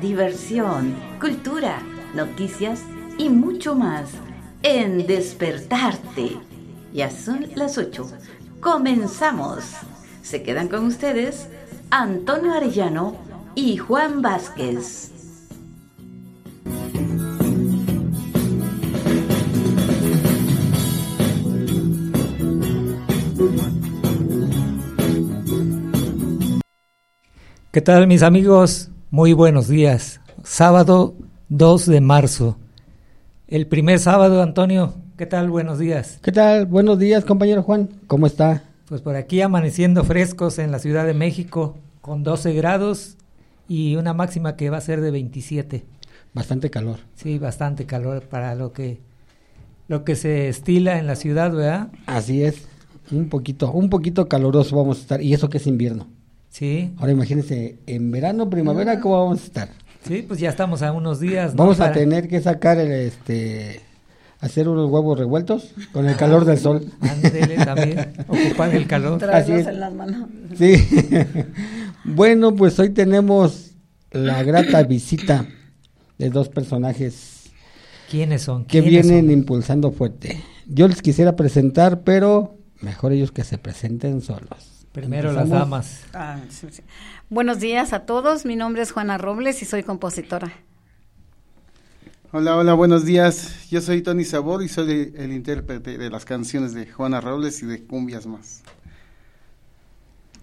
diversión, cultura, noticias y mucho más en Despertarte. Ya son las 8. Comenzamos. Se quedan con ustedes Antonio Arellano y Juan Vázquez. ¿Qué tal mis amigos? Muy buenos días. Sábado 2 de marzo. El primer sábado, Antonio. ¿Qué tal? Buenos días. ¿Qué tal? Buenos días, compañero Juan. ¿Cómo está? Pues por aquí amaneciendo frescos en la Ciudad de México con 12 grados y una máxima que va a ser de 27. Bastante calor. Sí, bastante calor para lo que lo que se estila en la ciudad, ¿verdad? Así es. Un poquito, un poquito caluroso vamos a estar y eso que es invierno. Sí. Ahora imagínense, en verano, primavera, ¿cómo vamos a estar? Sí, pues ya estamos a unos días. Vamos a tener que sacar el, este, hacer unos huevos revueltos con el calor del sol. Ándele también, ocupar el calor. Así es. en las manos. Sí. bueno, pues hoy tenemos la grata visita de dos personajes. ¿Quiénes son? Que ¿Quiénes vienen son? impulsando fuerte. Yo les quisiera presentar, pero mejor ellos que se presenten solos. Primero las damas. Ah, sí, sí. Buenos días a todos. Mi nombre es Juana Robles y soy compositora. Hola, hola, buenos días. Yo soy Tony Sabor y soy el intérprete de las canciones de Juana Robles y de Cumbias Más.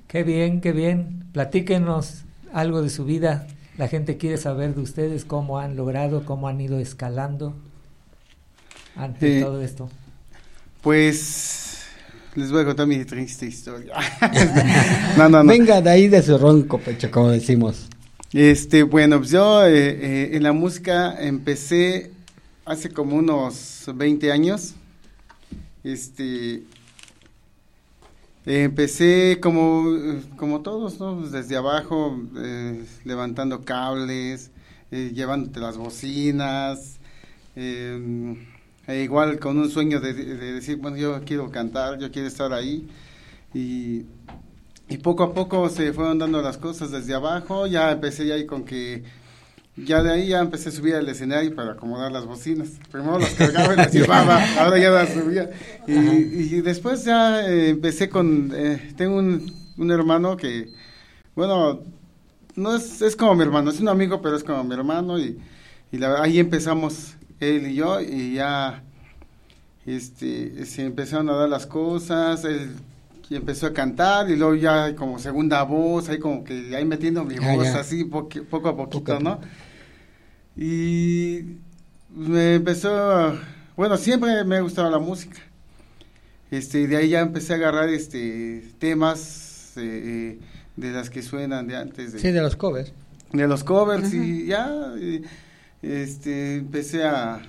Qué bien, qué bien. Platíquenos algo de su vida. La gente quiere saber de ustedes cómo han logrado, cómo han ido escalando ante Eh, todo esto. Pues les voy a contar mi triste historia. no, no, no. Venga de ahí de su ronco pecho, como decimos. Este, bueno, pues yo eh, eh, en la música empecé hace como unos 20 años. Este, eh, empecé como, como todos, ¿no? Pues desde abajo, eh, levantando cables, eh, llevándote las bocinas, eh, e igual con un sueño de, de decir, bueno, yo quiero cantar, yo quiero estar ahí. Y, y poco a poco se fueron dando las cosas desde abajo, ya empecé ya ahí con que, ya de ahí ya empecé a subir al escenario para acomodar las bocinas. Primero las cargaba y las llevaba, ahora ya las subía. Y, y después ya eh, empecé con, eh, tengo un, un hermano que, bueno, no es, es como mi hermano, es un amigo, pero es como mi hermano y, y la, ahí empezamos él y yo y ya este, se empezaron a dar las cosas, él y empezó a cantar y luego ya como segunda voz, ahí como que ahí metiendo mi Ah, voz ya. así poco a poquito, Poco ¿no? Y me empezó, a- bueno, siempre me ha gustado la música. Este, y de ahí ya empecé a agarrar este temas eh, eh, de las que suenan de antes de, Sí, de los covers. de los covers y ya y, este empecé a,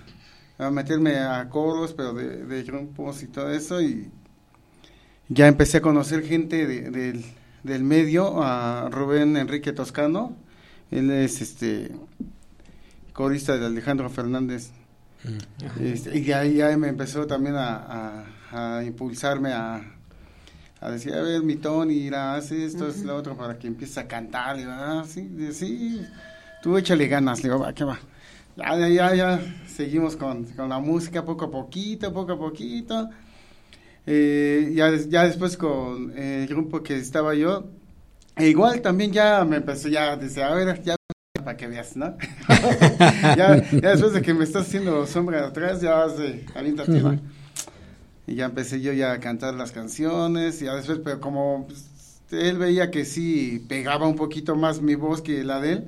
a meterme a coros pero de, de grupos y todo eso y ya empecé a conocer gente de- del, del medio a Rubén Enrique Toscano él es este corista de Alejandro Fernández Este, y de ahí ya me empezó también a, a- a impulsarme a, a decir, a ver, mi Tony, haz esto, es lo otro, para que empieces a cantar. Le digo, ah, sí, sí, tú échale ganas, le digo, va, ¿qué va? Ya, ya, ya, ya seguimos con, con la música poco a poquito, poco a poquito. Eh, ya, ya después con el grupo que estaba yo, e igual también ya me empezó ya, dice, a ver, ya para que veas, ¿no? ya, ya después de que me estás haciendo sombra atrás, ya vas de aviéntate, ¿no? Y ya empecé yo ya a cantar las canciones, y ya después, pero como pues, él veía que sí pegaba un poquito más mi voz que la de él,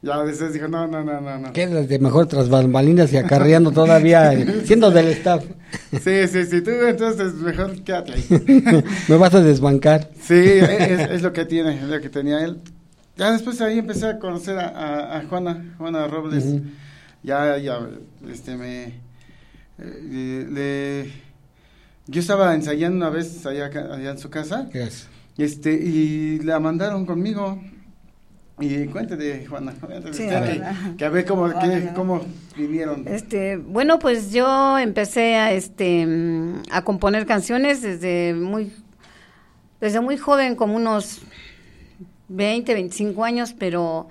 ya después dijo, no, no, no, no, no. Quedas de mejor tras bambalinas y acarreando todavía, siendo del staff. Sí, sí, sí, tú entonces mejor quédate ahí. Me vas a desbancar. Sí, es, es, lo que tiene, es lo que tenía él. Ya después ahí empecé a conocer a, a, a Juana, Juana Robles. Uh -huh. Ya, ya, este, me, eh, le, yo estaba ensayando una vez allá, allá en su casa. Yes. Este, y la mandaron conmigo. Y cuéntate, Juana, cuéntate Sí, usted, que, a ver cómo, cómo vivieron. Este, bueno, pues yo empecé a este mm, a componer canciones desde muy desde muy joven, como unos 20, 25 años, pero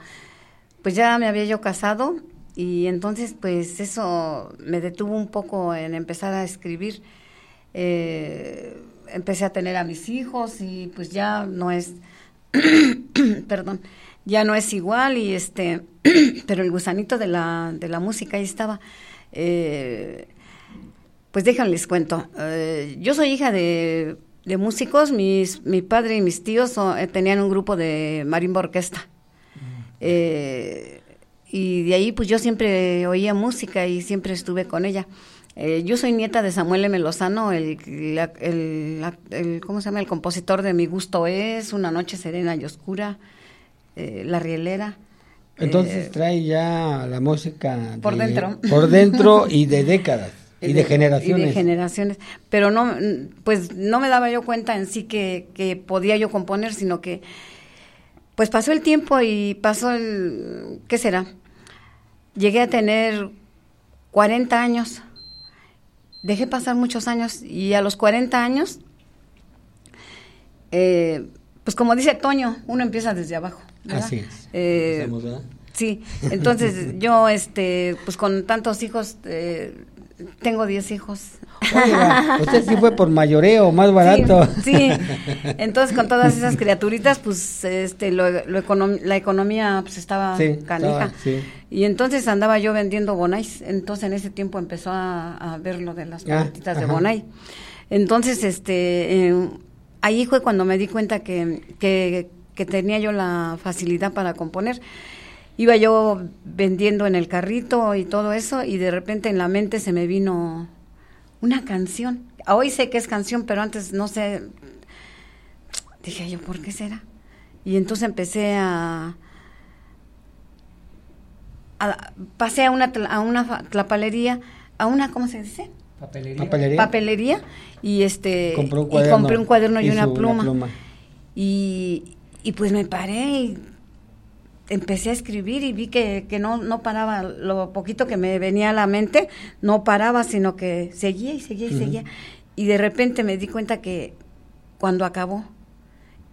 pues ya me había yo casado y entonces pues eso me detuvo un poco en empezar a escribir. Eh, empecé a tener a mis hijos y pues ya no es, perdón, ya no es igual y este, pero el gusanito de la, de la música ahí estaba. Eh, pues déjenles cuento. Eh, yo soy hija de, de músicos, mis, mi padre y mis tíos eh, tenían un grupo de marimba orquesta. Eh, y de ahí pues yo siempre oía música y siempre estuve con ella. Eh, yo soy nieta de Samuel M. Lozano, el, la- el, la- el- ¿cómo se llama? El compositor de Mi gusto es, Una noche serena y oscura, eh, La rielera. Entonces Eh, trae ya la música Por de- dentro. por dentro y de décadas y de, generaciones. Y de generaciones. Pero no, pues no me daba yo cuenta en sí que, que podía yo componer, sino que pues pasó el tiempo y pasó el, ¿qué será? Llegué a tener 40 años. Dejé pasar muchos años y a los 40 años, eh, pues como dice Toño, uno empieza desde abajo. ¿Verdad? Así es. Eh, ¿verdad? Sí, entonces yo, este, pues con tantos hijos, eh, tengo 10 hijos. Oiga, usted sí fue por mayoreo, más barato. Sí, sí. entonces con todas esas criaturitas, pues, este, lo, lo econom- la economía, pues, estaba Sí, canija. estaba, sí. Y entonces andaba yo vendiendo bonais, entonces en ese tiempo empezó a, a ver lo de las Ah, paletitas de bonai. Entonces, este, eh, ahí fue cuando me di cuenta que, que, que tenía yo la facilidad para componer. Iba yo vendiendo en el carrito y todo eso, y de repente en la mente se me vino una canción. Hoy sé que es canción, pero antes no sé. Dije yo, ¿por qué será? Y entonces empecé a, a- pasé a una tla- a una tlapalería, a una ¿cómo se dice? Papelería. Papelería. papelería y este Compró un y cuaderno. compré un cuaderno y, y una, su- una pluma. pluma. Y, y pues me paré y empecé a escribir y vi que, que no, no paraba, lo poquito que me venía a la mente, no paraba, sino que seguía y seguía y seguía. Y de repente me di cuenta que cuando acabó,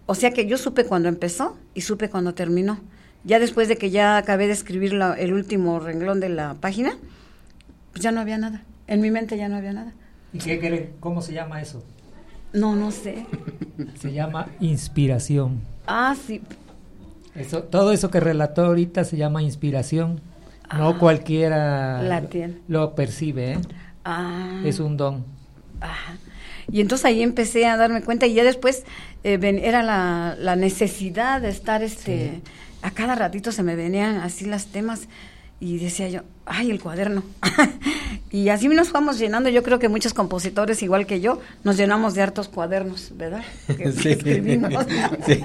o sea que yo supe cuando empezó y supe cuando terminó. Ya después de que ya acabé de escribir la- el último renglón de la página, pues ya no había nada. En mi mente ya no había nada. ¿Y qué cree? ¿Cómo se llama eso? No, no sé. Se llama inspiración. Ah, sí. Eso, todo eso que relató ahorita se llama inspiración. No Ah, cualquiera la lo- tiene. lo percibe, ¿eh? Ah. Es un don. Y entonces ahí empecé a darme cuenta y ya después eh, ven- era la, la necesidad de estar, este, a cada ratito se me venían así las temas y decía yo, ay, el cuaderno. y así nos fuimos llenando, yo creo que muchos compositores, igual que yo, nos llenamos de hartos cuadernos, ¿verdad? Que Sí. escribimos. Sí.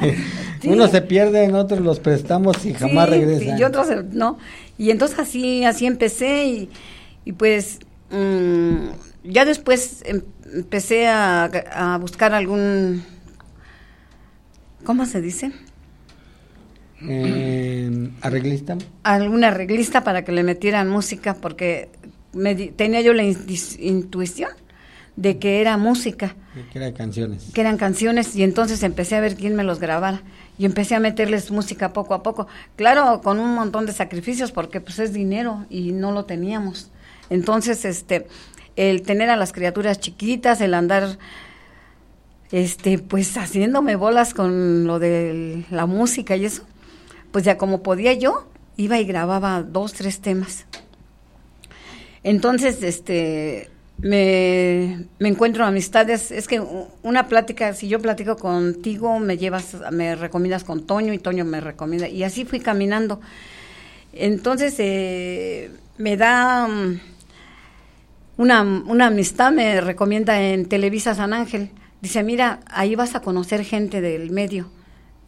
Sí. Unos se pierden, otros los prestamos y jamás regresan. y otros no. Y entonces así, así empecé y, y pues mm, ya después em- empecé a, a buscar algún, ¿cómo se dice? Eh, ¿Arreglista? Algún arreglista para que le metieran música porque me di- tenía yo la in- intuición de que era música, Que era de canciones. que eran canciones y entonces empecé a ver quién me los grabara y empecé a meterles música poco a poco. Claro, con un montón de sacrificios porque pues es dinero y no lo teníamos. Entonces, este el tener a las criaturas chiquitas, el andar este pues haciéndome bolas con lo de la música y eso, pues ya como podía yo, iba y grababa dos, tres temas. Entonces, este, me, me encuentro amistades, es que una plática, si yo platico contigo, me llevas, me recomiendas con Toño y Toño me recomienda, y así fui caminando. Entonces, eh, me da mm, una, una amistad, me recomienda en Televisa San Ángel. Dice, mira, ahí vas a conocer gente del medio.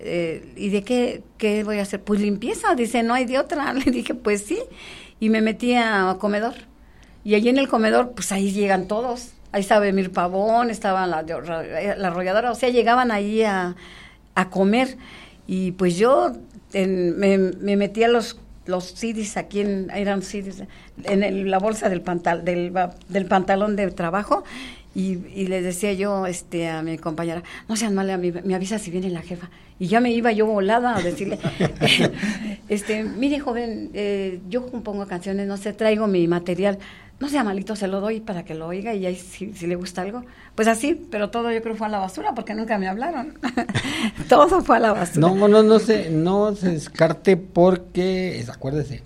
Eh, ¿Y de qué, qué voy a hacer? Pues limpieza. Dice, no hay de otra. Le dije, pues sí. Y me metí a comedor. Y allí en el comedor, pues ahí llegan todos. Ahí estaba Emir Pavón, estaba la, la arrolladora. O sea, llegaban ahí a, a comer. Y pues yo en- me, me metí los, los CDs aquí, en, eran CDs, en el- la bolsa del, pantal, del, del pantalón de trabajo. Y, y le decía yo este, a mi compañera, no sean mala, me, me avisa si viene la jefa. Y ya me iba yo volada a decirle, este, mire joven, eh, yo compongo canciones, no sé, traigo mi material, no sea malito, se lo doy para que lo oiga y ahí si, si le gusta algo. Pues así, pero todo yo creo fue a la basura porque nunca me hablaron. todo fue a la basura. No, no, no se, no se descarte porque, es- acuérdese,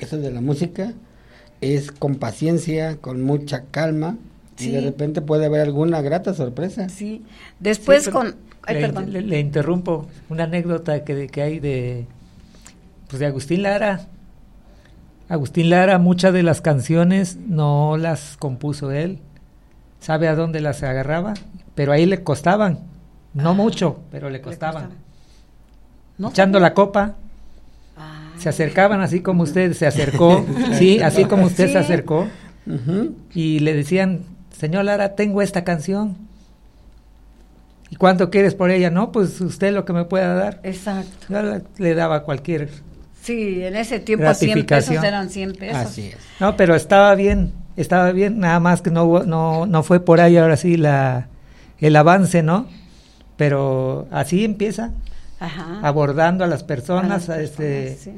eso de la música es con paciencia, con mucha calma, y de repente puede haber alguna grata sorpresa. Sí, después Sí, pero con... Ay, le, perdón. le- le interrumpo una anécdota que, que hay de pues de Agustín Lara. Agustín Lara muchas de las canciones no las compuso él. Sabe a dónde las agarraba, pero ahí le costaban. No mucho, pero le costaban. costaban. No Echando la copa, Ah, se acercaban así como usted se acercó, sí, así como usted Sí. se acercó y le decían, señor Lara, tengo esta canción. ¿Y cuánto quieres por ella? No, pues usted lo que me pueda dar. Exacto. Yo le- le daba cualquier. Sí, en ese tiempo 100 pesos eran 100 pesos. Así es. No, pero estaba bien, estaba bien, nada más que no, no, no fue por ahí ahora sí la, el avance, ¿no? Pero así empieza, Ajá. abordando a las A personas, las a este, sí.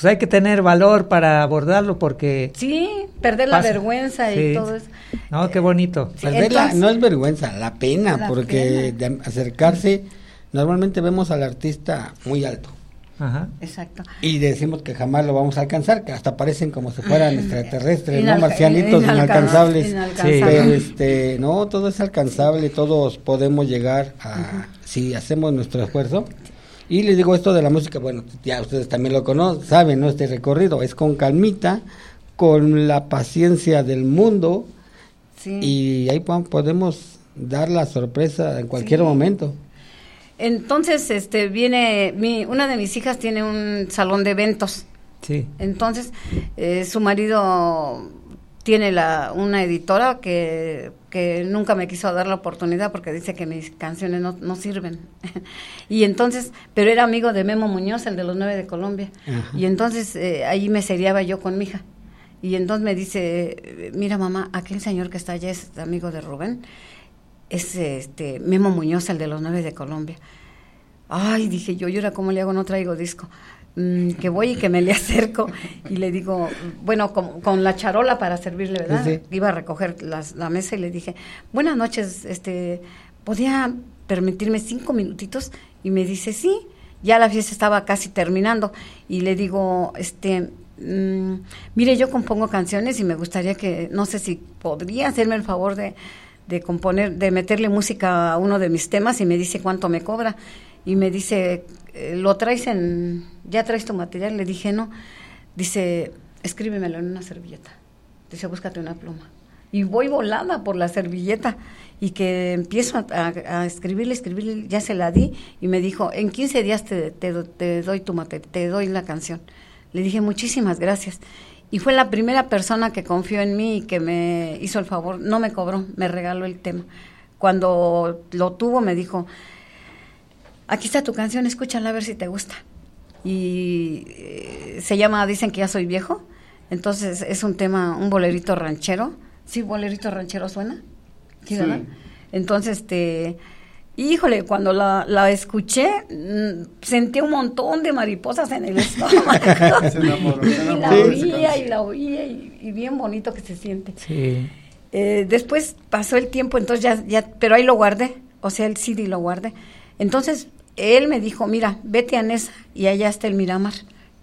Pues hay que tener valor para abordarlo porque... Sí, perder la Pasa. vergüenza Sí. y todo eso. No, qué bonito. Tal vez la- no es vergüenza, la pena, La porque pena. de acercarse, normalmente vemos al artista muy alto Ajá. Exacto. y decimos que jamás lo vamos a alcanzar, que hasta parecen como si fueran extraterrestres, no marcianitos inalcanz- inalcanzables. inalcanzables. Pero este, no, todo es alcanzable, todos podemos llegar a, si hacemos nuestro esfuerzo. Y les digo esto de la música, bueno, ya ustedes también lo conocen, saben, ¿no? Este recorrido es con calmita, con la paciencia del mundo, Sí. y ahí po- podemos dar la sorpresa en cualquier Sí. momento. Entonces, este, viene, mi, una de mis hijas tiene un salón de eventos. Sí. Entonces, eh, su marido tiene la, una editora que, que nunca me quiso dar la oportunidad porque dice que mis canciones no, no sirven. y entonces, pero era amigo de Memo Muñoz, el de los nueve de Colombia. Ajá. Y entonces eh, ahí me seriaba yo con mi hija. Y entonces me dice, mira mamá, aquel señor que está allá es amigo de Rubén, es este Memo Muñoz, el de los nueve de Colombia. Ay, dije yo, ¿y ahora cómo le hago? No traigo disco. Mm, que voy y que me le acerco y le digo, bueno, con, con la charola para servirle, ¿verdad? Sí. Iba a recoger las- la mesa y le dije, buenas noches, este, ¿podía permitirme cinco minutitos? Y me dice, sí, ya la fiesta estaba casi terminando. Y le digo, este, mm, mire, yo compongo canciones y me gustaría que, no sé si podría hacerme el favor de, de componer, de meterle música a uno de mis temas y me dice cuánto me cobra. Y me dice, ¿lo traes en, ya traes tu material? Le dije, no. Dice, escríbemelo en una servilleta. Dice, búscate una pluma. Y voy volada por la servilleta y que empiezo a, escribirle, escribirle, ya se la di y me dijo, en 15 días te, te doy tu mate- te doy la canción. Le dije, muchísimas gracias. Y fue la primera persona que confió en mí y que me hizo el favor, no me cobró, me regaló el tema. Cuando lo tuvo me dijo, aquí está tu canción, escúchala a ver si te gusta. Y eh, se llama Dicen que ya soy viejo. Entonces es un tema, un bolerito ranchero. ¿Sí, bolerito ranchero suena? Sí, ¿verdad? Entonces, este, híjole, cuando la, la escuché, mm, sentí un montón de mariposas en el estómago. Se enamoró, se y la oía y la oía y, y bien bonito que se siente. Sí. Eh, después pasó el tiempo, entonces ya, ya, pero ahí lo guardé, o sea, el CD lo guardé. Entonces, él me dijo, mira, vete a Nesa y allá está el Miramar.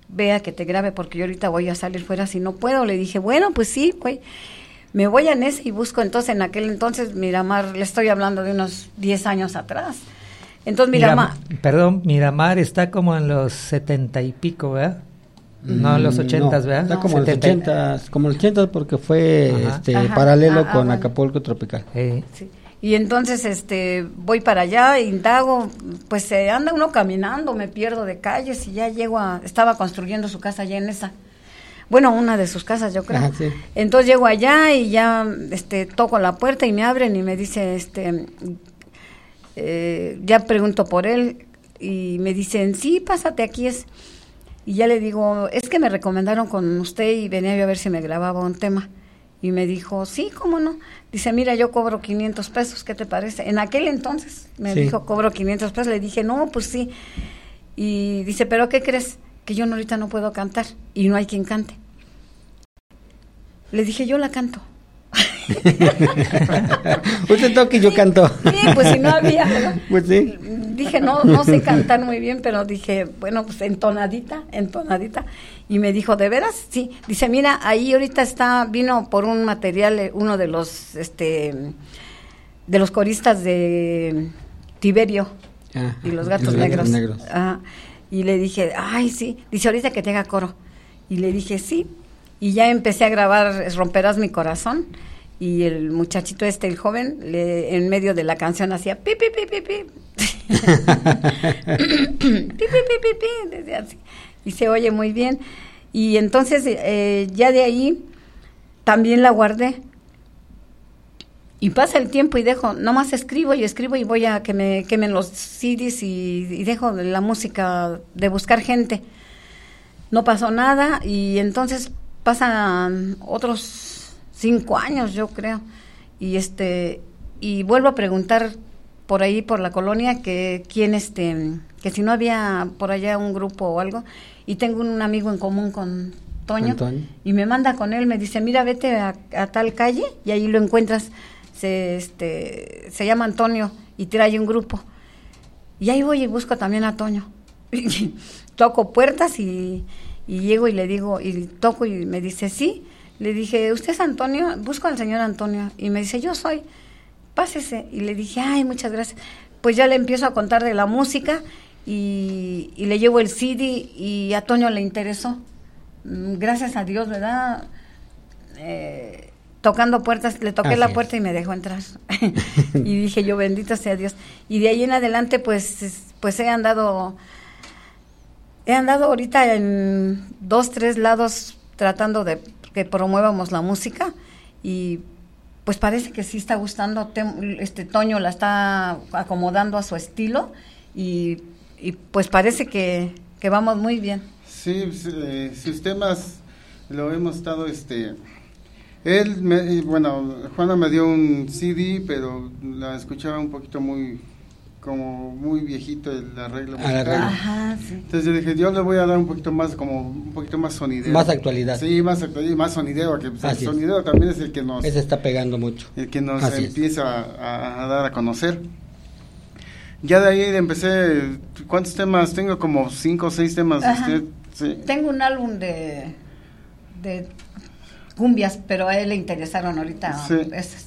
Vea que te grabe porque yo ahorita voy a salir fuera si no puedo. Le dije, bueno, pues sí, güey. Me voy a Nesa y busco entonces en aquel entonces Miramar, le estoy hablando de unos 10 años atrás. Entonces Miramar, Miram- perdón, Miramar está como en los setenta y pico, ¿verdad? No, en los Mm, ochentas, no, ¿verdad? Está como en los 70 y- ochentas, como en los ochentas porque fue Ajá. este, Ajá. paralelo Ah, ah, con. Acapulco Tropical. Eh, Sí. Y entonces este voy para allá, indago, pues se anda uno caminando, me pierdo de calles y ya llego a estaba construyendo su casa allá en esa. Bueno, una de sus casas, yo creo. Ajá, sí. Entonces llego allá y ya este toco la puerta y me abren y me dice este eh, ya pregunto por él y me dicen, "Sí, pásate aquí es." Y ya le digo, "Es que me recomendaron con usted y venía yo a ver si me grababa un tema." Y me dijo, sí, ¿cómo no? Dice, mira, yo cobro 500 pesos, ¿qué te parece? En aquel entonces me Sí. dijo, cobro 500 pesos. Le dije, no, pues sí. Y dice, ¿pero qué crees? Que yo ahorita no puedo cantar y no hay quien cante. Le dije, yo la canto. Usted toca y yo canto. Sí, pues si no había. Pues sí. Dije, no, no sé cantar muy bien, pero dije, bueno, pues entonadita, entonadita. Y me dijo, ¿de veras? Sí. Dice, mira, ahí ahorita está, vino por un material, eh, uno de los, este, de los coristas de Tiberio y los gatos los negros. negros. Ajá. Y le dije, ay, sí. Dice, ahorita que te haga coro. Y le dije, sí. Y ya empecé a grabar es Romperás mi corazón. Y el muchachito este, el joven, le, en medio de la canción hacía pi, pi, pi, pi, pi. pi, pi, pi, así. Y se oye muy bien. Y entonces, eh, ya de ahí, también la guardé. Y pasa el tiempo y dejo, nomás escribo y escribo y voy a que me quemen los CDs y, y dejo de la música de buscar gente. No pasó nada y entonces pasan otros cinco años, yo creo. Y este y vuelvo a preguntar por ahí por la colonia que quién este que si no había por allá un grupo o algo y tengo un amigo en común con Toño, y me manda con él, me dice, mira, vete a, a tal calle y ahí lo encuentras. Se, este, se llama Antonio y trae un grupo. Y ahí voy y busco también a Toño. Toco puertas y, y llego y le digo, y toco y me dice, sí. Le dije, ¿usted es Antonio? Busco al señor Antonio. Y me dice, yo soy. Pásese. Y le dije, ay, muchas gracias. Pues ya le empiezo a contar de la música y, y le llevo el CD y a Toño le interesó. Mm, Gracias a Dios, ¿verdad? Eh, tocando puertas, le toqué Así la es. puerta y me dejó entrar. y dije yo, bendito sea Dios. Y de ahí en adelante, pues, es- pues he andado, he andado ahorita en dos, tres lados tratando de que promuevamos la música y pues parece que sí está gustando, este Toño la está acomodando a su estilo y, y pues parece que, que vamos muy bien. Sí, pues, eh, sus temas lo hemos estado, este, él, me- bueno, Juana me dio un CD, pero la escuchaba un poquito muy, como muy viejito el arreglo Al musical. Ajá, sí. Entonces yo dije, yo le voy a dar un poquito más, como un poquito más sonidero. Más actualidad. Sí, más actualidad, y más sonidero, que pues, el es. sonidero también es el que nos, Ese está pegando mucho. el que nos Así empieza a, a dar a conocer. Ya de ahí empecé, ¿cuántos temas? Tengo como cinco o seis temas. Ajá. usted, sí. Tengo un álbum de, de cumbias, pero a él le interesaron ahorita Sí. esas.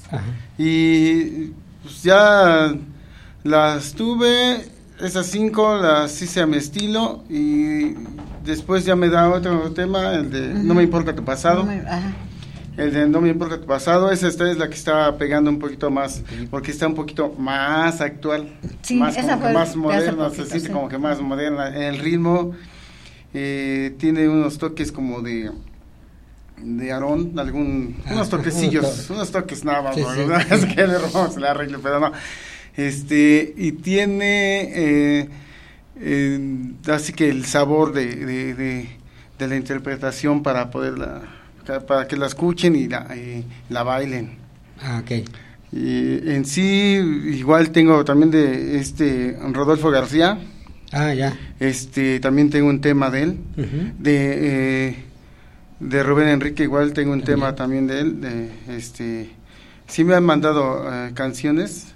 Y pues ya las tuve, esas cinco las hice a mi estilo y después ya me da otro tema, el de No me importa tu pasado. Ajá. El de No me importa tu pasado, esa esta es la que está pegando un poquito más, porque está un poquito más actual, Sí, más, esa como que fue más moderna, poquito, se siente sí. como que más moderna. En el ritmo eh, tiene unos toques como de de Aarón, algún, unos toquecillos, unos toques. nada más, es que le robamos el arreglo, pero no. Este, y tiene eh, eh, así que el sabor de, de, de, de la interpretación para poderla, para que la escuchen y la, y la bailen. Ah, ok. Y en sí, igual tengo también de este Rodolfo García. Ah, ya. Este, también tengo un tema de él. De, eh, de Rubén Enrique, igual tengo un tema también de él. De, este, sí me han mandado eh, canciones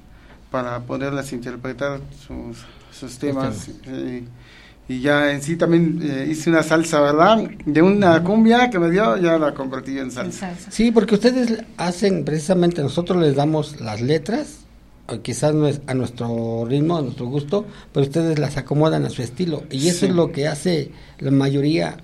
para poderlas interpretar, sus, sus temas. eh, y ya en sí también eh, hice una salsa, ¿verdad? De una cumbia que me dio, ya la convertí en salsa. Sí, porque ustedes hacen precisamente, nosotros les damos las letras, quizás no es a nuestro ritmo, a nuestro gusto, pero ustedes las acomodan a su estilo. Y eso Sí. es lo que hace la mayoría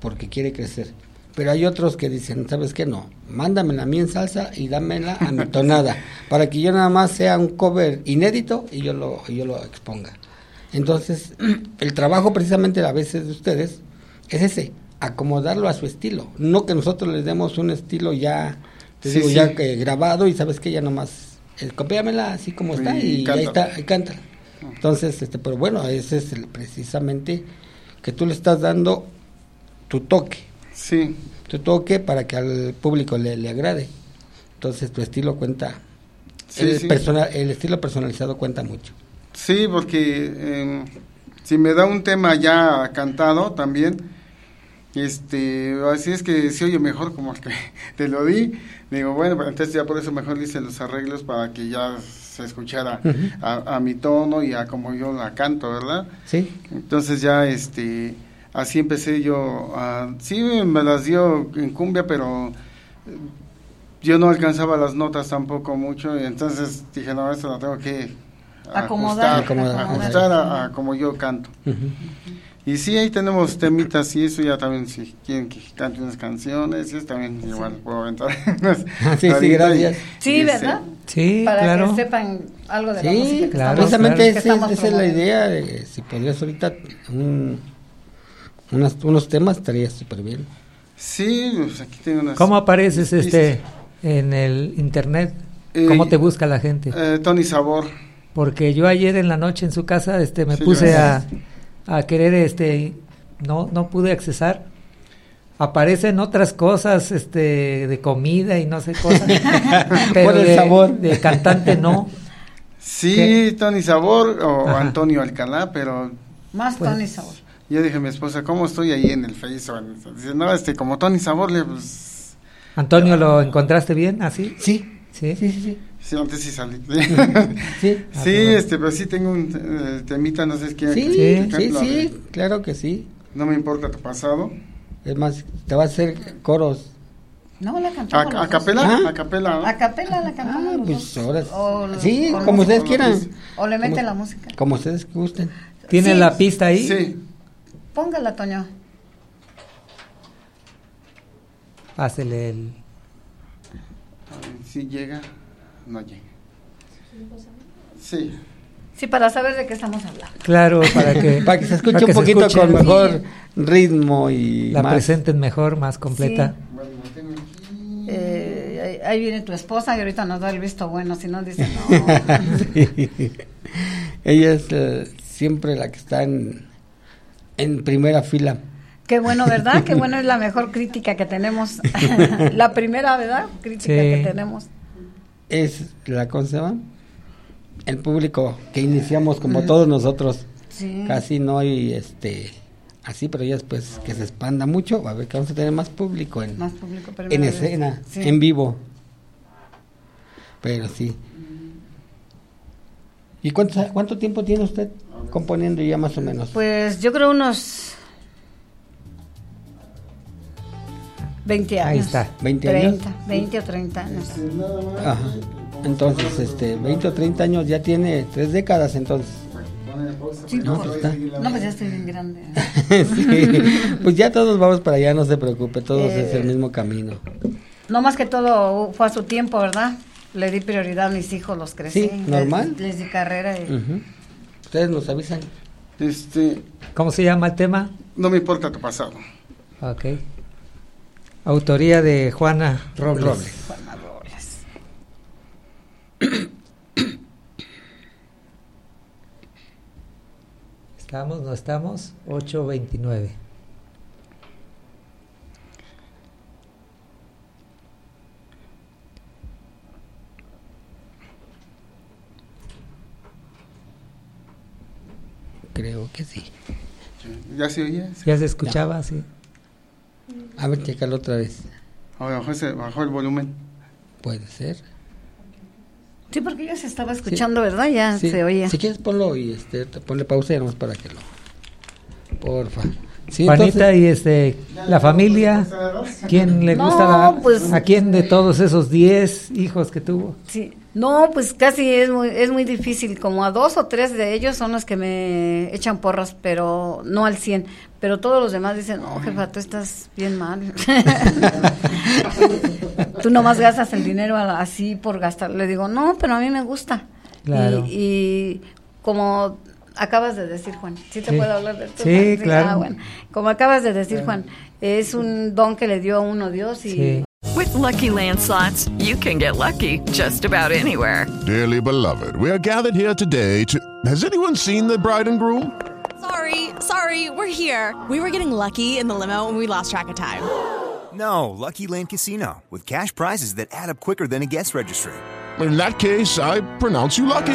porque quiere crecer. Pero hay otros que dicen, ¿sabes qué? No, mándamela a mí en salsa y dámela a mi tonada, para que yo nada más sea un cover inédito y yo lo, yo lo exponga. Entonces, el trabajo precisamente a veces de ustedes es ese, acomodarlo a su estilo, no que nosotros les demos un estilo ya, te Sí, digo, sí. ya que grabado y sabes que ya nomás, eh, copiámela así como está Y ahí está, y cántala. Entonces, este, pero bueno, ese es el- precisamente que tú le estás dando tu toque. Sí. Tu toque para que al público le, le agrade. Entonces tu estilo cuenta. Sí, el, sí. el estilo personalizado cuenta mucho. Sí, porque eh, si me da un tema ya cantado también, este, así es que se oye mejor como el que te lo di. Digo, bueno, entonces ya por eso mejor hice los arreglos para que ya se escuchara a, a mi tono y a como yo la canto, ¿verdad? Sí. Entonces ya, este, así empecé yo. a- sí, me las dio en cumbia, pero eh, yo no alcanzaba las notas tampoco mucho, y entonces dije, no, esto la tengo que Acomodar, ajustar, acomodar. ajustar a, a como yo canto. Ujú. Y sí, ahí tenemos temitas y eso ya también, si quieren que cante unas canciones, eso también igual puedo aventar. Ah, sí, sí, ahorita y- gracias. Sí, y, este, ¿verdad? Sí, Para claro. que sepan algo de la Sí, música que claro, estamos, precisamente que esa, es la idea. de si podrías ahorita un, unos temas estaría súper bien. Sí, pues aquí tengo unas... ¿Cómo apareces este en el internet? Eh, ¿Cómo te busca la gente? Eh, Tony Sabor. Porque yo ayer en la noche en su casa este me Sí, puse a, a querer este no no pude accesar. Aparecen otras cosas este de comida y no sé cosas. pero Por el de, sabor. de cantante no. Sí, ¿Qué? Tony Sabor o Ajá. Antonio Alcalá, pero Más Pues- Tony Sabor. Yo dije a mi esposa, ¿cómo estoy ahí en el Face? Dice, no, este, como Tony Sabor, le, pues, Antonio lo encontraste bien así? Sí, Sí. sí, sí. sí. sí, antes sí salí. Sí, Ah, sí, bueno. este, pero sí tengo un eh, temita, no sé qué. sí, Sí, sí, sí, claro que sí. No me importa tu pasado. Es más, te va a hacer coros. No, la A, cantamos. a dos. capela, Ah. a capela, ¿no? A capela la cantamos. Ah, los pues dos. ahora sí, con como ustedes quieran. O le mete Como- la música. Como ustedes gusten. ¿Tiene Sí. la pista ahí? Sí. Póngala, Toño. Pásele el Si llega, no llega. Sí. Sí, para saber de qué estamos hablando. Claro, para que Para que se escuche para que un poquito escuche, con mejor ritmo y la más. presenten mejor, más completa. Bueno, lo tengo aquí. Eh, ahí- viene tu esposa y ahorita nos da el visto bueno, si no dice no. Sí. Ella es eh, siempre la que está en, en primera fila. Qué bueno, ¿verdad? Qué bueno es la mejor crítica que tenemos. la primera, ¿verdad? Crítica Sí. que tenemos. Es la ¿cómo se llama? El público que iniciamos como todos nosotros. Sí. Casi no hay este así, pero ya después que se expanda mucho, va a ver que vamos a tener más público en, Más público. pero en escena, sí. en vivo. Pero sí. ¿Y cuánto, cuánto tiempo tiene usted componiendo ya más o menos? Pues yo creo unos 20 años. Ahí está. 20 años. 30, 20 o 30 años. Ajá. Entonces, este, 20 o 30 años ya tiene tres décadas entonces. Sí, No, pues no, pues ya estoy bien grande. Sí. Pues ya todos vamos para allá, no se preocupe, todos Eh, es el mismo camino. No más que todo fue a su tiempo, ¿verdad? Le di prioridad a mis hijos, los crecí. Sí, normal. Les, les di carrera. y-. Ustedes nos avisan. Este, ¿Cómo se llama el tema? no me importa tu pasado. Ok. Autoría de Juana Robles. Robles. Juana Robles. Estamos, no estamos, 8.29. creo que sí. ¿Ya se oía? Ya se escuchaba, sí. A ver, chécalo otra vez. Ahora bajó, ese- bajó el volumen. Puede ser. Sí, porque ya se estaba escuchando, ¿verdad? Ya Sí, se oía. Si quieres ponlo y este, te- ponle pausa y nomás para que lo... Porfa. Sí, Juanita entonces- y este la familia, ¿quién le No, gusta la- pues- a quién de todos esos 10 hijos que tuvo? Sí. No, pues casi es muy, es muy difícil. Como a dos o tres de ellos son los que me echan porras, pero no al 100. Pero todos los demás dicen, no, jefa, tú estás bien mal. tú nomás gastas el dinero así por gastar. Le digo, no, pero a mí me gusta. Claro. Y, y como acabas de decir, Juan, ¿sí te Sí. puedo hablar de esto? Sí, Juan? claro. Ah, bueno. Como acabas de decir, Juan, es un don que le dio a uno Dios y... Sí. With Lucky Land slots, you can get lucky just about anywhere. Dearly beloved, we are gathered here today to. Has anyone seen the bride and groom? Sorry, sorry, we're here. We were getting lucky in the limo and we lost track of time. No, Lucky Land Casino, with cash prizes that add up quicker than a guest registry. In that case, I pronounce you lucky.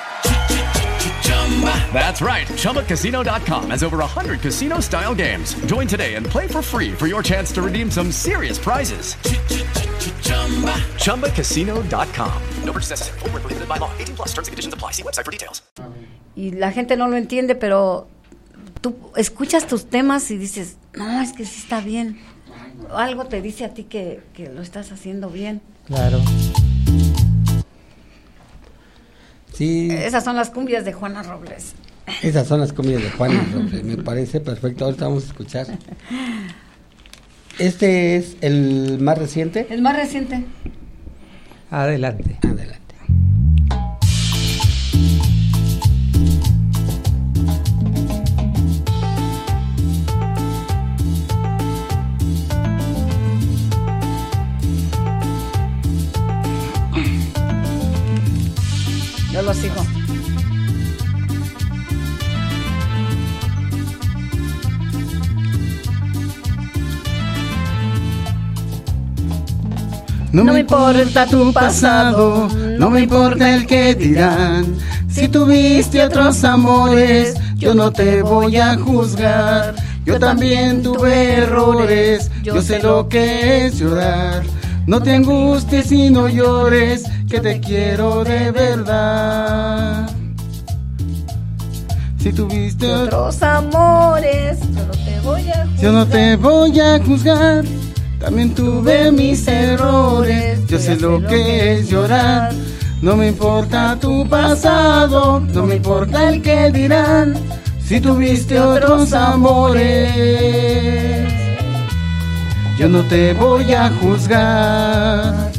That's right. ChumbaCasino.com has over 100 casino style games. Join today and play for free for your chance to redeem some serious prizes. ChumbaCasino.com. No purchase necessary. Void were prohibited by law. 18 plus terms and conditions apply. See website for details. y la gente no lo entiende, pero tú escuchas tus temas y dices, no, es que sí está bien. Algo te dice a ti que, que lo estás haciendo bien. Claro. Sí, Esas son las cumbias de Juana Robles. esas son las comidas de Juan y Robles, Me parece perfecto. Ahorita vamos a escuchar. Este es el más reciente. El más reciente. Adelante. Adelante. No, me importa tu pasado, no me importa el que dirán. Si tuviste otros amores, yo no te voy a juzgar. Yo también tuve errores, yo sé lo que es llorar. No te angusties y no llores, que te quiero de verdad. Si tuviste otros amores, yo no te voy a yo no te voy a juzgar, también tuve mis errores, yo sé lo que es llorar. No me importa tu pasado, no me importa el que dirán, si tuviste otros amores. Yo no te voy a juzgar.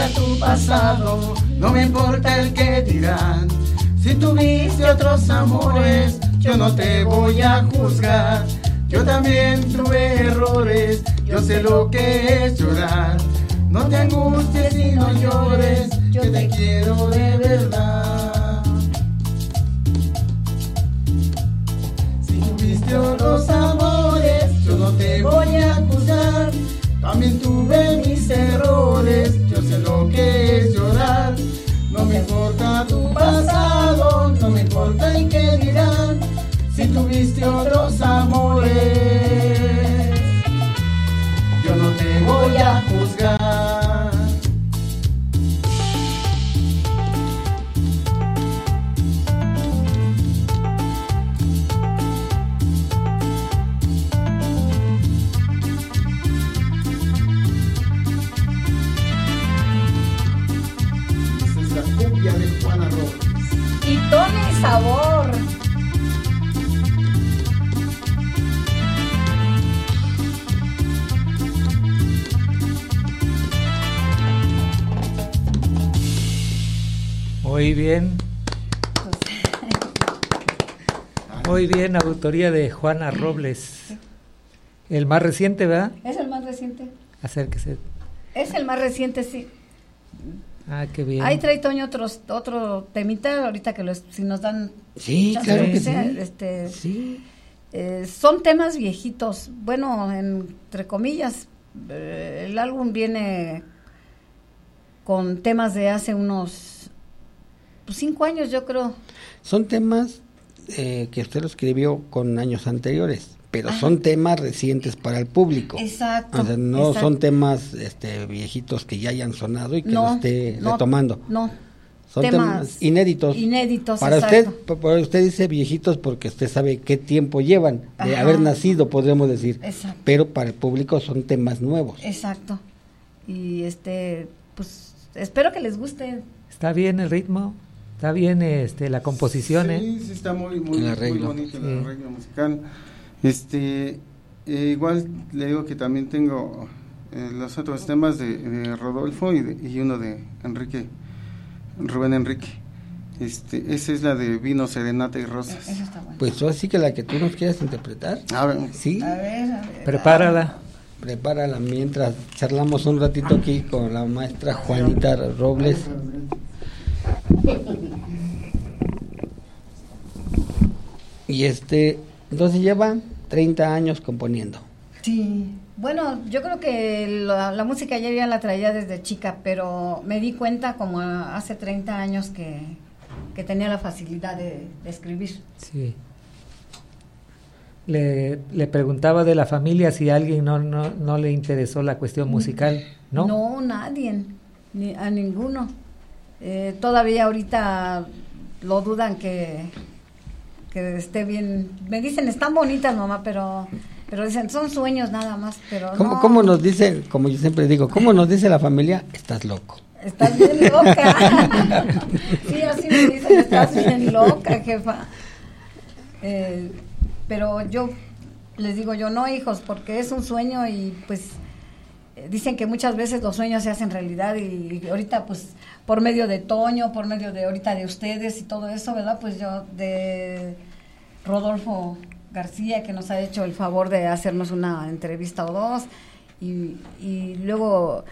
Importa tu pasado, no me importa el que dirán. Si tuviste otros amores, yo no te voy a juzgar. Yo también tuve errores, yo sé lo que es llorar. No te angusties y no llores, yo te quiero de verdad. Si tuviste otros amores, yo no te voy a acusar. También tuve mis errores, que es llorar. No me importa tu pasado, no me importa el que dirán. Si tuviste otros amores, yo no te voy a Muy bien. Muy bien, autoría de Juana Robles. El más reciente, ¿verdad? Es el más reciente. Acérquese. Es el más reciente, sí. Ah, qué bien. Ahí trae Toño otros, otro temita, ahorita que los, si nos dan Sí, claro lo que sea, sí. Este, eh, son temas viejitos, bueno, entre comillas, eh, el álbum viene con temas de hace unos pues, cinco años, yo creo. Son temas eh, que usted lo escribió con años anteriores, pero Ajá. son temas recientes para el público. Exacto. O sea, no exacto. son temas este, viejitos que ya hayan sonado y que No, lo esté no, retomando. No. Son temas, inéditos. Inéditos, Para exacto. usted, para usted dice viejitos porque usted sabe qué tiempo llevan de Ajá. haber nacido, podríamos decir. Exacto. Pero para el público son temas nuevos. Exacto. Y este, pues espero que les guste. Está bien el ritmo, está bien este la composición, ¿eh? Sí, sí, está muy, muy, muy bonito el Sí. arreglo musical. Este, eh, igual le digo que también tengo eh, los otros temas de, de Rodolfo y, de- y uno de Enrique, Rubén Enrique. Este, esa es la de Vino, Serenata y Rosas. Pues así que la que tú nos quieras interpretar. A ver. Sí. A ver, a ver. Prepárala. Prepárala mientras charlamos un ratito aquí con la maestra Juanita Robles. Y este, entonces lleva 30 años componiendo. Sí. Bueno, yo creo que la, la música ya ya la traía desde chica, pero me di cuenta como hace 30 años que, que tenía la facilidad de, de escribir. Sí. Le, le preguntaba de la familia si a alguien no, no, no le interesó la cuestión musical, ¿no? No, nadie, ni a ninguno. Eh, todavía ahorita lo dudan que, que esté bien. Me dicen, están bonitas, mamá, pero pero dicen, son sueños nada más, pero ¿Cómo, no. cómo nos dice, como yo siempre digo, cómo nos dice la familia? Estás loco. Estás bien loca. sí, así me dicen, estás bien loca, jefa. Eh, pero yo les digo yo, no, hijos, porque es un sueño y pues dicen que muchas veces los sueños se hacen realidad y, ahorita pues por medio de Toño, por medio de ahorita de ustedes y todo eso, ¿verdad? Pues yo de Rodolfo García que nos ha hecho el favor de hacernos una entrevista o dos y, luego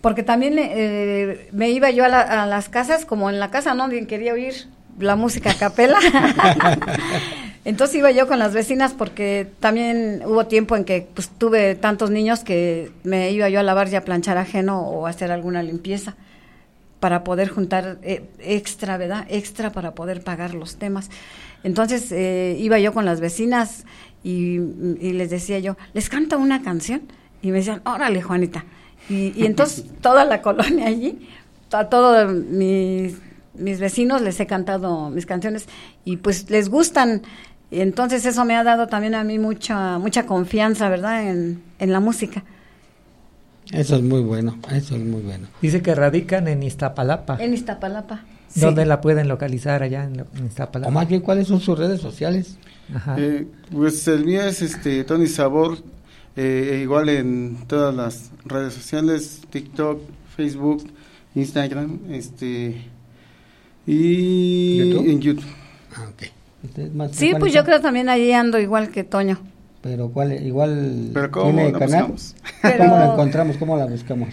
porque también eh, me iba yo a, la- a las casas, como en la casa no nadie quería oír la música a capela. Entonces iba yo con las vecinas porque también hubo tiempo en que pues, tuve tantos niños que me iba yo a lavar y a planchar ajeno o a hacer alguna limpieza para poder juntar eh, extra, ¿verdad? Extra para poder pagar los temas. Entonces eh, iba yo con las vecinas y, y les decía yo, ¿les canto una canción? Y me decían, órale, Juanita. Y, y entonces toda la colonia allí, a todos mis, mis vecinos les he cantado mis canciones y pues les gustan. Y entonces eso me ha dado también a mí mucha mucha confianza, ¿verdad? En, en la música. Eso es muy bueno, eso es muy bueno. Dice que radican en Iztapalapa. En Iztapalapa. ¿Dónde la pueden localizar allá en, en Iztapalapa? O más bien, ¿cuáles son sus redes sociales? Ajá. Eh, pues el mío es este Tony Sabor, eh, igual en todas las redes sociales, TikTok, Facebook, Instagram, este y ¿YouTube? en YouTube. Ah, ok. ¿Usted, maestra Sí, pues yo creo también ahí ando igual que Toño. Pero cuál, igual Pero ¿cómo tiene la canal. buscamos? Pero- ¿Cómo la encontramos? ¿Cómo la buscamos?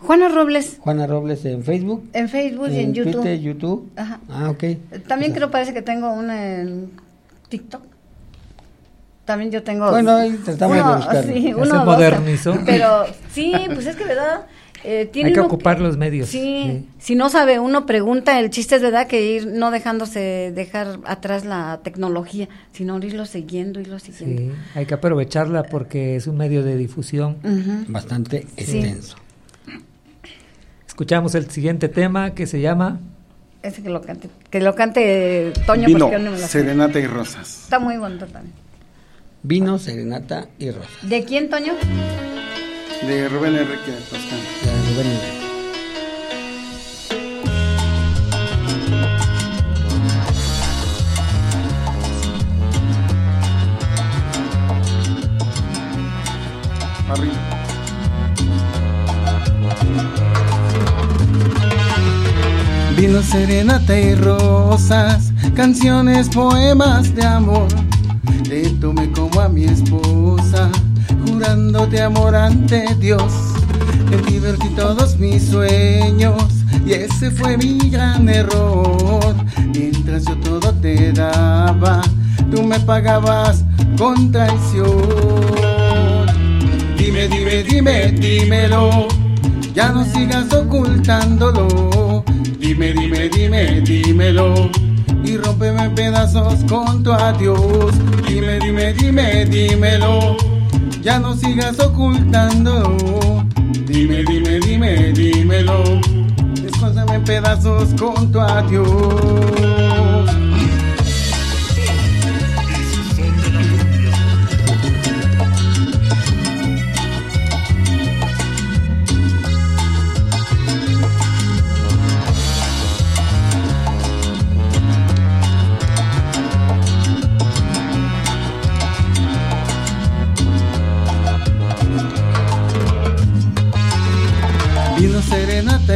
Juana Robles, Juana Robles en Facebook, en Facebook y en YouTube. Twitter, YouTube. Ajá. Ah, ok. También creo parece que tengo una en TikTok. También yo tengo. Bueno, ahí tratamos de uno, buscarlo. sí, Ya uno se o dos, modernizó. Pero sí, pues es que verdad. Eh, tiene Hay que ocupar los medios. Sí, si no sabe uno pregunta, el chiste es verdad que ir no dejándose dejar atrás la tecnología, sino irlo siguiendo, irlo siguiendo. Sí, hay que aprovecharla porque es un medio de difusión. Bastante Sí. extenso. Escuchamos el siguiente tema que se llama Ese que lo cante, que lo cante Toño Vino, no me lo. Serenata y Rosas. Está muy bonito también. Vino, serenata y rosa. ¿De quién, Toño? De Rubén Enrique Toscano juvenil. Vino serenata y rosas, canciones, poemas de amor. Te tomé como a mi esposa, jurándote amor ante Dios. En ti vertí todos mis sueños y ese fue mi gran error. Mientras yo todo te daba, tú me pagabas con traición. Dime, dime, dime, dímelo, ya no sigas ocultándolo. Dime, dime, dime, dímelo. Y rómpeme en pedazos con tu adiós. Dime, dime, dime, dímelo. Ya no sigas ocultándolo. Dime, dime, dime, dímelo. Descósame en pedazos con tu adiós.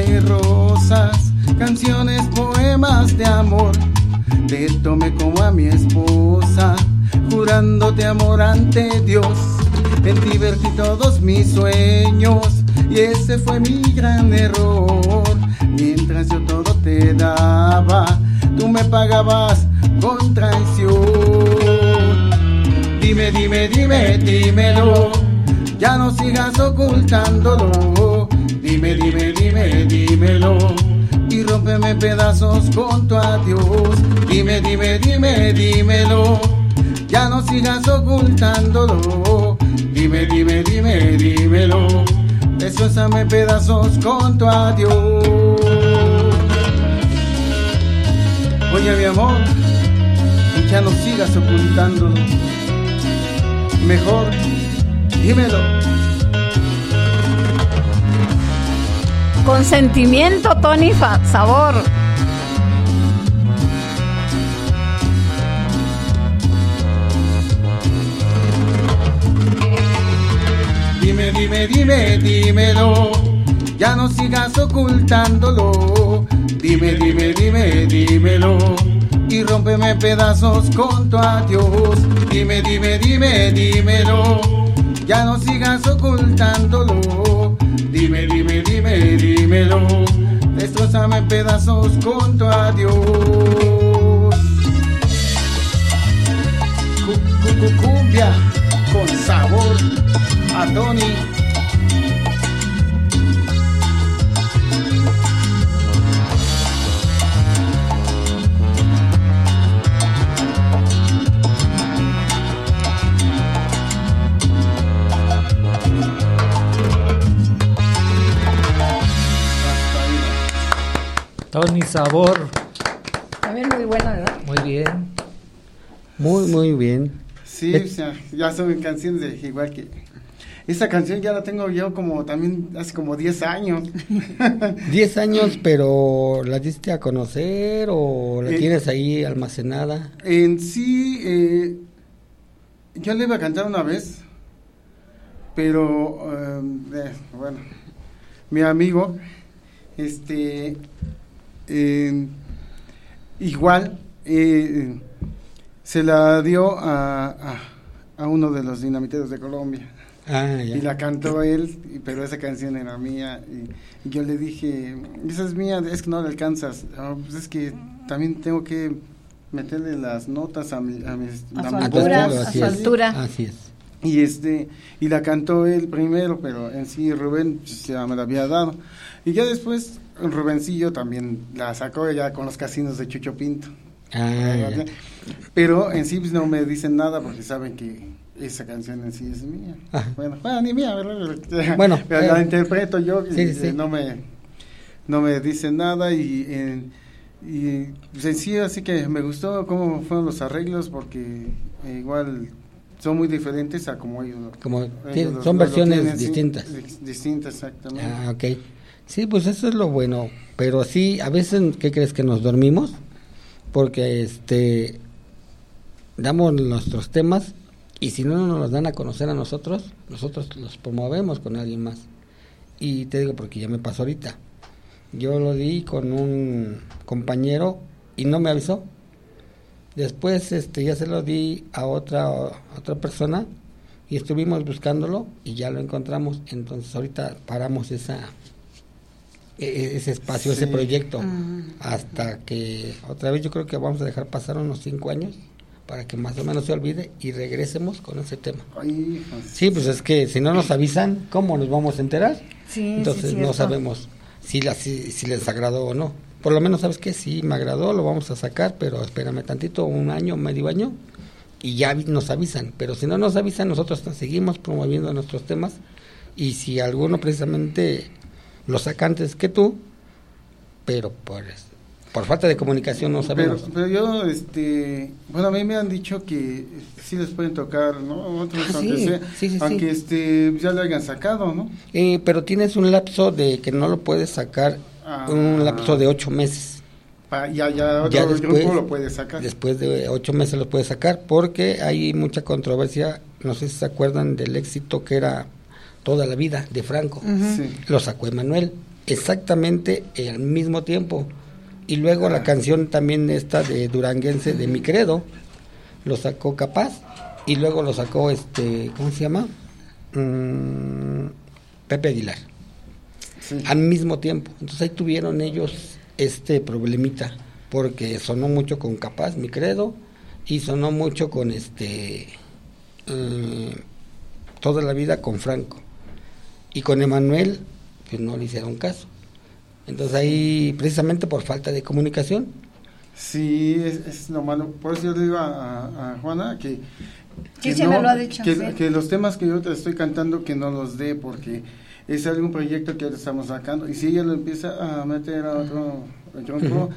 Y rosas, canciones, poemas de amor. Te tomé como a mi esposa, jurándote amor ante Dios. En ti vertí todos mis sueños y ese fue mi gran error. Mientras yo todo te daba, tú me pagabas con traición. Dime, dime, dime, dímelo, ya no sigas ocultándolo. Dime, dime, dime, dímelo. Y rómpeme en pedazos con tu adiós. Dime, dime, dime, dímelo. Ya no sigas ocultándolo. Dime, dime, dime, dímelo. Deshuésame en pedazos con tu adiós. Oye, mi amor, ya no sigas ocultándolo. Mejor, dímelo. Con sentimiento, Tony Sabor. Dime, dime, dime, dímelo. Ya no sigas ocultándolo. Dime, dime, dime, dímelo. Y rómpeme pedazos con tu adiós. Dime, dime, dime, dímelo. Ya no sigas ocultándolo. Dime, dime, dime, dímelo. Destrozame en pedazos con tu adiós. Cu- cu- cu- Cumbia con sabor a Tony. Tony Sabor. También muy buena, ¿verdad? Muy bien. Muy, muy bien. Sí, o sea, ya son canciones de igual que... Esa canción ya la tengo yo como también hace como 10 años. 10 años, pero ¿la diste a conocer o la Eh, tienes ahí almacenada? En sí, eh, yo le iba a cantar una vez, pero eh, bueno, mi amigo, este, eh, igual, eh, se la dio a, a, a uno de los dinamiteros de Colombia. Ah, ya. Y la cantó él, pero esa canción era mía. Y, y yo le dije, esa es mía, es que no la alcanzas. "Ah, pues es que también tengo que meterle las notas a mi, a mis- A a su mi altura, voz". a su altura. Así es. Y este, y la cantó él primero, pero en sí Rubén pues, ya me la había dado. Y ya después Rubencillo también la sacó ya con los casinos de Chucho Pinto. Ah, ya. Pero en sí pues, no me dicen nada porque saben que esa canción en sí es mía. Ajá. Bueno, bueno, ni mía, ¿verdad? Bueno, Pero la eh, interpreto yo y sí, sí. eh, no me no me dicen nada y eh, y pues, en sí así que me gustó cómo fueron los arreglos porque eh, igual son muy diferentes a como ellos lo- Como ellos son versiones tienen, distintas. dis- distintas exactamente Ah, ok. Sí, pues eso es lo bueno. Pero sí, a veces, ¿qué crees que nos dormimos? Porque este damos nuestros temas y si no nos los dan a conocer a nosotros, nosotros los promovemos con alguien más. Y te digo porque ya me pasó ahorita. Yo lo di con un compañero y no me avisó. Después este ya se lo di a otra a otra persona y estuvimos buscándolo y ya lo encontramos. Entonces ahorita paramos esa ese espacio, ese proyecto Ah. hasta que otra vez yo creo que vamos a dejar pasar unos cinco años para que más o menos se olvide y regresemos con ese tema. Ay, Sí, pues es que si no nos avisan, ¿cómo nos vamos a enterar? Sí, sí, Entonces no sabemos si, la, si, si les agradó o no. Por lo menos, ¿sabes qué? Sí, me agradó, lo vamos a sacar, pero espérame tantito, un año, medio año, y ya nos avisan. Pero si no nos avisan, nosotros seguimos promoviendo nuestros temas, y si alguno precisamente lo saca antes que tú, pero por, por falta de comunicación no Pero, sabemos. pero yo, este, bueno, a mí me han dicho que sí les pueden tocar, ¿no? Otros, Ah, aunque, sí, sea- sí, sí, sí. aunque este, ya lo hayan sacado, ¿no? Eh, pero tienes un lapso de que no lo puedes sacar, Ah. un lapso de ocho meses. Ya, ya otro Ya después, grupo lo puede sacar. después de ocho meses lo puede sacar porque hay mucha controversia. No sé si se acuerdan del éxito que era toda la vida de Franco. Sí. Lo sacó Emanuel exactamente al mismo tiempo. Y luego la canción también esta de Duranguense de Mi Credo lo sacó Capaz y luego lo sacó este, ¿cómo se llama? Mm, Pepe Aguilar. Al mismo tiempo. Entonces ahí tuvieron ellos este problemita porque sonó mucho con Capaz, Mi Credo y sonó mucho con este eh, toda la vida con Franco. Y con Emanuel, pues no le hicieron caso. Entonces ahí, precisamente por falta de comunicación, Sí, es, es lo malo. Por eso yo le digo a, a- a Juana que, que, sí me lo ha dicho, que, sí. que los temas que yo te estoy cantando que no los dé porque es algún proyecto que ahora estamos sacando y si ella lo empieza a meter a otro, grupo,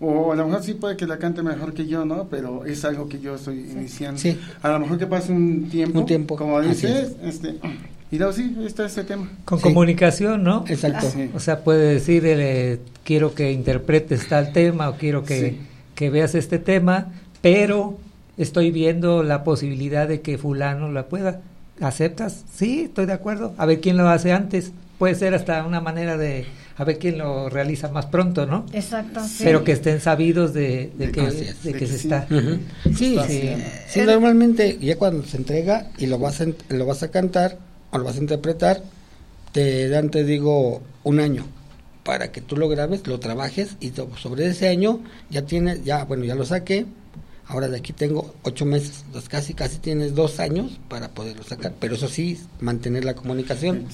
o a lo mejor sí puede que la cante mejor que yo, ¿no? Pero es algo que yo estoy iniciando. Sí. A lo mejor que pase un tiempo, Un tiempo, como dices, este, y luego sí, está ese tema. Con comunicación, ¿no? Exacto. Sí. O sea, puede decir, eh, quiero que interpretes tal tema o quiero que, Sí. que veas este tema, pero estoy viendo la posibilidad de que fulano la pueda. ¿Aceptas? Sí, estoy de acuerdo. A ver quién lo hace antes. Puede ser hasta una manera de a ver quién lo realiza más pronto, ¿no? Exacto, sí. Pero que estén sabidos de, de que, es. de De que que se sí. está. Sí, Está sí, sí, normalmente ya cuando se entrega y lo vas a, lo vas a cantar o lo vas a interpretar, te dan, te digo, un año para que tú lo grabes, lo trabajes y sobre ese año ya tienes, ya, bueno, ya lo saqué, ahora de aquí tengo ocho meses, entonces casi, casi tienes dos años para poderlo sacar, pero eso sí, mantener la comunicación,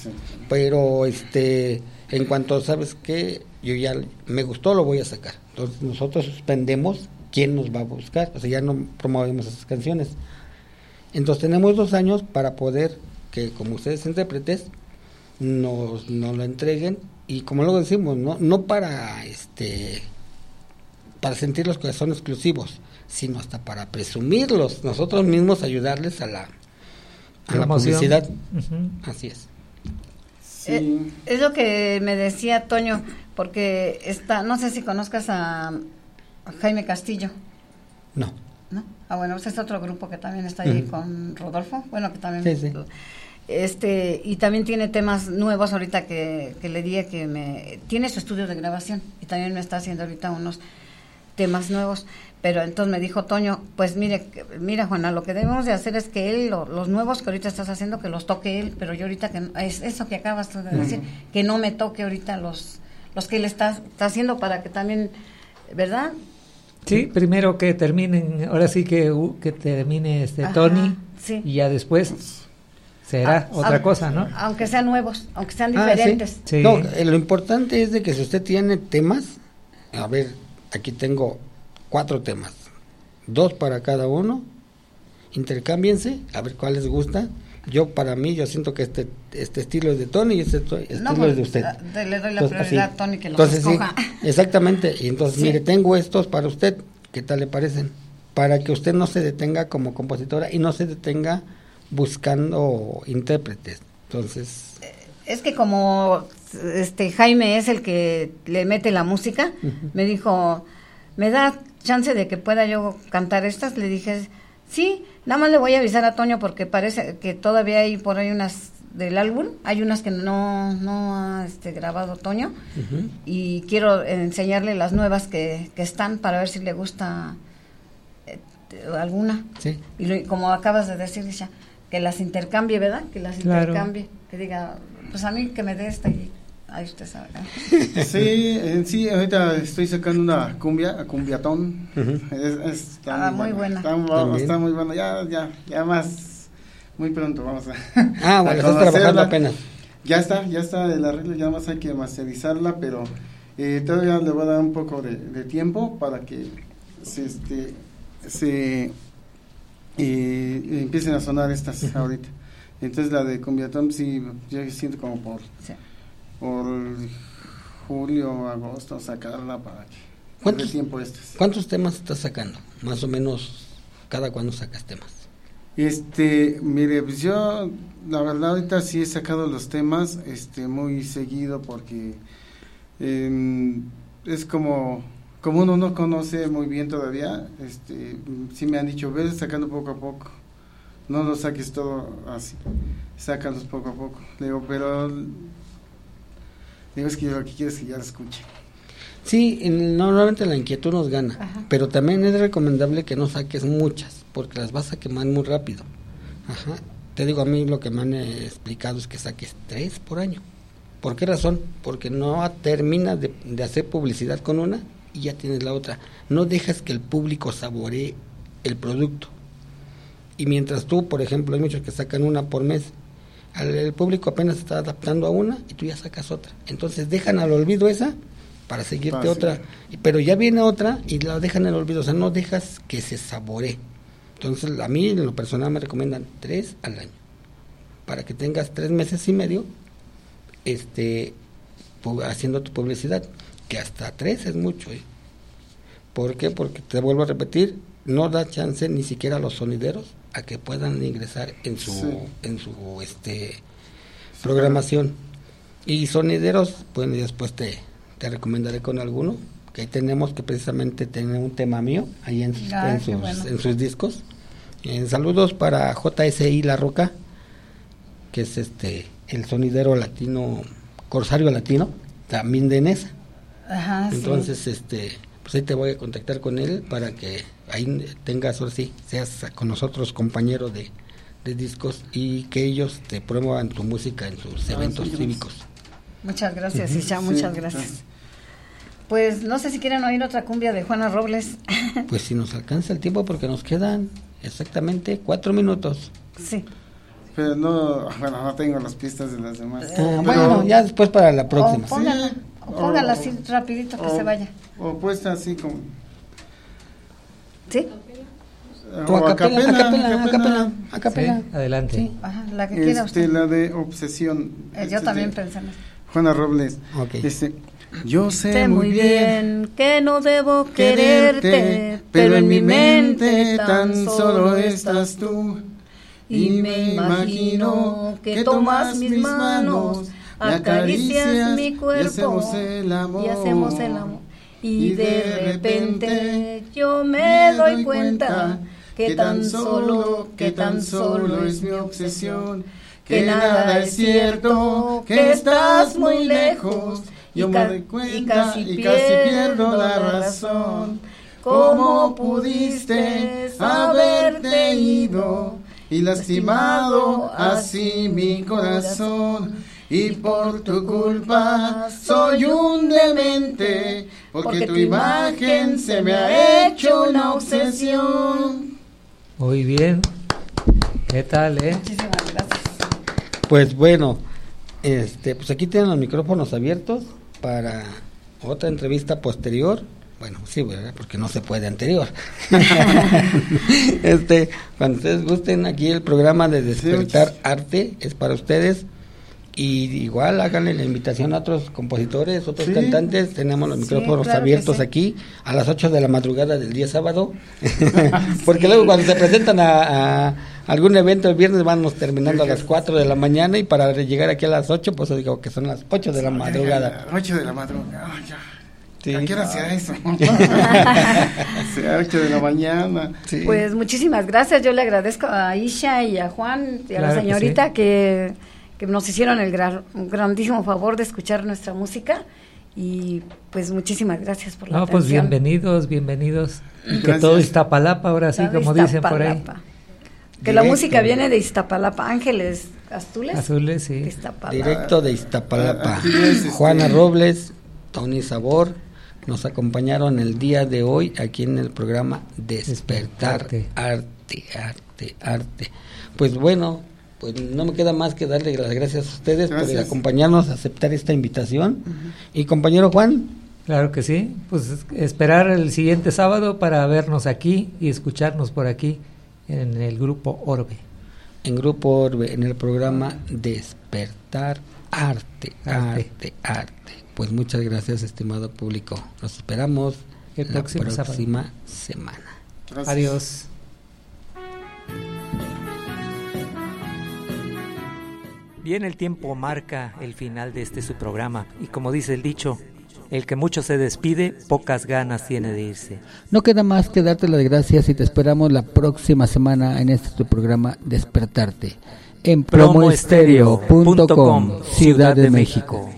pero este, en cuanto sabes que yo ya me gustó, lo voy a sacar, entonces nosotros suspendemos quién nos va a buscar, o sea, ya no promovemos esas canciones. Entonces tenemos dos años para poder que como ustedes intérpretes nos, nos lo entreguen y como luego decimos, no, no para este para sentirlos que son exclusivos, sino hasta para presumirlos, nosotros mismos ayudarles a la, a la publicidad. Así es. Eh, es lo que me decía Toño, porque está, no sé si conozcas a, a Jaime Castillo, No. ¿no? Ah, bueno, ese es otro grupo que también está ahí con Rodolfo, bueno, que también... Sí, sí. Este, y también tiene temas nuevos ahorita que, que le dije que me... Tiene su estudio de grabación y también me está haciendo ahorita unos temas nuevos. Pero entonces me dijo Toño, pues mire, mira Juana, lo que debemos de hacer es que él, lo- los nuevos que ahorita estás haciendo, que los toque él, pero yo ahorita que, es eso que acabas de decir, que no me toque ahorita los, los que él está, está haciendo para que también, ¿verdad? Sí, primero que terminen, ahora sí que, uh, que termine este Ajá, Tony sí. y ya después será Ah, otra ah, cosa, ¿no? Aunque sean nuevos, aunque sean Ah, sí. diferentes. Sí. No, eh, lo importante es de que si usted tiene temas, a ver, aquí tengo cuatro temas, dos para cada uno, intercámbiense, a ver cuál les gusta. Yo para mí, yo siento que este este estilo es de Tony y este to- estilo pues, es de usted. ah, de- le doy la Entonces, prioridad así. a Tony que los Entonces, sí, escoja. exactamente. Y entonces, Sí. mire, tengo estos para usted. ¿Qué tal le parecen? Para que usted no se detenga como compositora y no se detenga buscando intérpretes. Entonces, Es que como este Jaime es el que le mete la música, me dijo, ¿me da chance de que pueda yo cantar estas? Le dije, sí, nada más le voy a avisar a Toño porque parece que todavía hay por ahí unas del álbum. Hay unas que no, no ha este, grabado Toño y quiero enseñarle las nuevas que, que están para ver si le gusta eh, alguna. Sí. Y lo- como acabas de decir, Isha, que las intercambie, ¿verdad? Que las Claro. intercambie. Que diga, pues a mí que me dé esta y ahí usted sabe. Sí, en sí, ahorita estoy sacando una cumbia, cumbiatón. Es- es- está Ah, muy buena. Está, mu- También. está muy buena. Ya, ya, ya más, muy pronto vamos a. Ah, a bueno, estás conocerla. trabajando apenas. Ya está, ya está el arreglo, ya más hay que masterizarla, pero eh, todavía le voy a dar un poco de, de tiempo para que se, este, se eh, empiecen a sonar estas ahorita. Entonces la de Cumbiatón sí, yo siento como por, Sí. por julio, agosto, sacarla para que ¿Cuántos, tiempo estas. ¿Cuántos temas estás sacando? Más o menos, cada cuándo sacas temas. Este, mire, pues yo, la verdad, ahorita sí he sacado los temas, este, muy seguido porque em, es como, como uno no conoce muy bien todavía, este, sí me han dicho, ves sacando poco a poco, no lo saques todo así, sácalos poco a poco. Le digo, pero, digo, es que yo lo que quiero es que ya lo escuche. Sí, en- normalmente la inquietud nos gana, pero también es recomendable que no saques muchas, porque las vas a quemar muy rápido. Ajá. Te digo, a mí lo que me han eh, explicado es que saques tres por año. ¿Por qué razón? Porque no terminas de, de hacer publicidad con una y ya tienes la otra. No dejas que el público saboree el producto. Y mientras tú, por ejemplo, hay muchos que sacan una por mes, al- el público apenas está adaptando a una y tú ya sacas otra. Entonces dejan al olvido esa para seguirte Para otra. Pero ya viene otra y la dejan en el olvido. O sea, no dejas que se saboree. Entonces, a mí en lo personal me recomiendan tres al año. Para que tengas tres meses y medio este, haciendo tu publicidad. Que hasta tres es mucho. ¿eh? ¿Por qué? Porque te vuelvo a repetir, no da chance ni siquiera a los sonideros a que puedan ingresar en su, Sí. en su este, programación. Y sonideros, bueno, y después te, te recomendaré con alguno, que ahí tenemos que precisamente tener un tema mío ahí en sus, Ah, en sus, bueno. en sus discos. Eh, saludos para JSI La Roca, que es este el sonidero latino, corsario latino, también de Nesa. Ajá, sí. Entonces, este, pues ahí te voy a contactar con él para que ahí tengas, ahora sí, seas con nosotros compañero de, de discos y que ellos te promuevan tu música en sus Ah, eventos sí, cívicos. Muchas gracias. Isha, Sí, muchas gracias. Pues no sé si quieren oír otra cumbia de Juana Robles. Pues si nos alcanza el tiempo, porque nos quedan exactamente cuatro minutos. sí. Pero no, bueno, no tengo las pistas de las demás. Ah, Pero- bueno, ya después para la próxima. O póngala, o póngala así rapidito que o- se vaya. O puesta así como... ¿Sí? O a capela, a capela, a capela, a capela. Sí, adelante. Sí. Ajá, la que quiera Este, usted. la de Obsesión. Eh, Este, yo también pensé en eso. Juana Robles. Ok. Este, yo sé, Sé muy bien que no debo quererte, quererte, pero en mi mente tan solo estás tú. Y me imagino que tomas mis manos, acaricias mi cuerpo y hacemos el amor. y hacemos el amor. Y de repente yo me doy cuenta que tan solo, que tan solo es mi obsesión, que nada es cierto, que estás muy lejos. Yo me doy cuenta y casi pierdo la razón. ¿Cómo pudiste haberte ido y lastimado así mi corazón? Y por tu culpa soy un demente, porque tu imagen se me ha hecho una obsesión. Muy bien. ¿Qué tal, eh? Muchísimas gracias. Pues bueno, este, pues aquí tienen los micrófonos abiertos para otra entrevista posterior. Bueno, sí, ¿verdad? porque no se puede anterior. este, cuando ustedes gusten, aquí el programa de Despertar Arte es para ustedes. Y igual háganle la invitación a otros compositores, otros Sí. cantantes. Tenemos los Sí, micrófonos claro abiertos sí. aquí a las 8 de la madrugada del día sábado. Porque luego cuando se presentan a, a algún evento el viernes vamos terminando a las 4 de la mañana y para llegar aquí a las 8, pues digo que son las 8 de la madrugada. 8 de la madrugada. Ay, ya. Sí. ¿A qué hora sea eso? sea 8 de la mañana. Sí. Pues muchísimas gracias. Yo le agradezco a Isha y a Juan y a Claro la que señorita que, que nos hicieron el gran- un grandísimo favor de escuchar nuestra música y pues muchísimas gracias por la No, pues atención. bienvenidos, bienvenidos. Que todo Iztapalapa, ahora sí, Todo como dicen por ahí. Que la música viene de Iztapalapa, Ángeles Azules. Azules, sí. de Iztapalapa. Directo de Iztapalapa. Es, este- Juana Robles, Tony Sabor, nos acompañaron el día de hoy aquí en el programa Despertar Arte, Arte, Arte. Pues bueno, pues no me queda más que darle las gracias a ustedes por acompañarnos, aceptar esta invitación. Y compañero Juan, Claro que sí. Pues es- esperar el siguiente sábado para vernos aquí y escucharnos por aquí en el grupo Orbe. en Grupo Orbe, en el programa Despertar Arte, Arte. Arte, Arte. Pues muchas gracias, estimado público. Nos esperamos El la próximo sábado. próxima semana. Gracias. Adiós. Bien, el tiempo marca el final de este su programa y como dice el dicho, el que mucho se despide, pocas ganas tiene de irse. No queda más que darte las gracias y te esperamos la próxima semana en este tu programa Despertarte en promoestereo.com, Ciudad de México.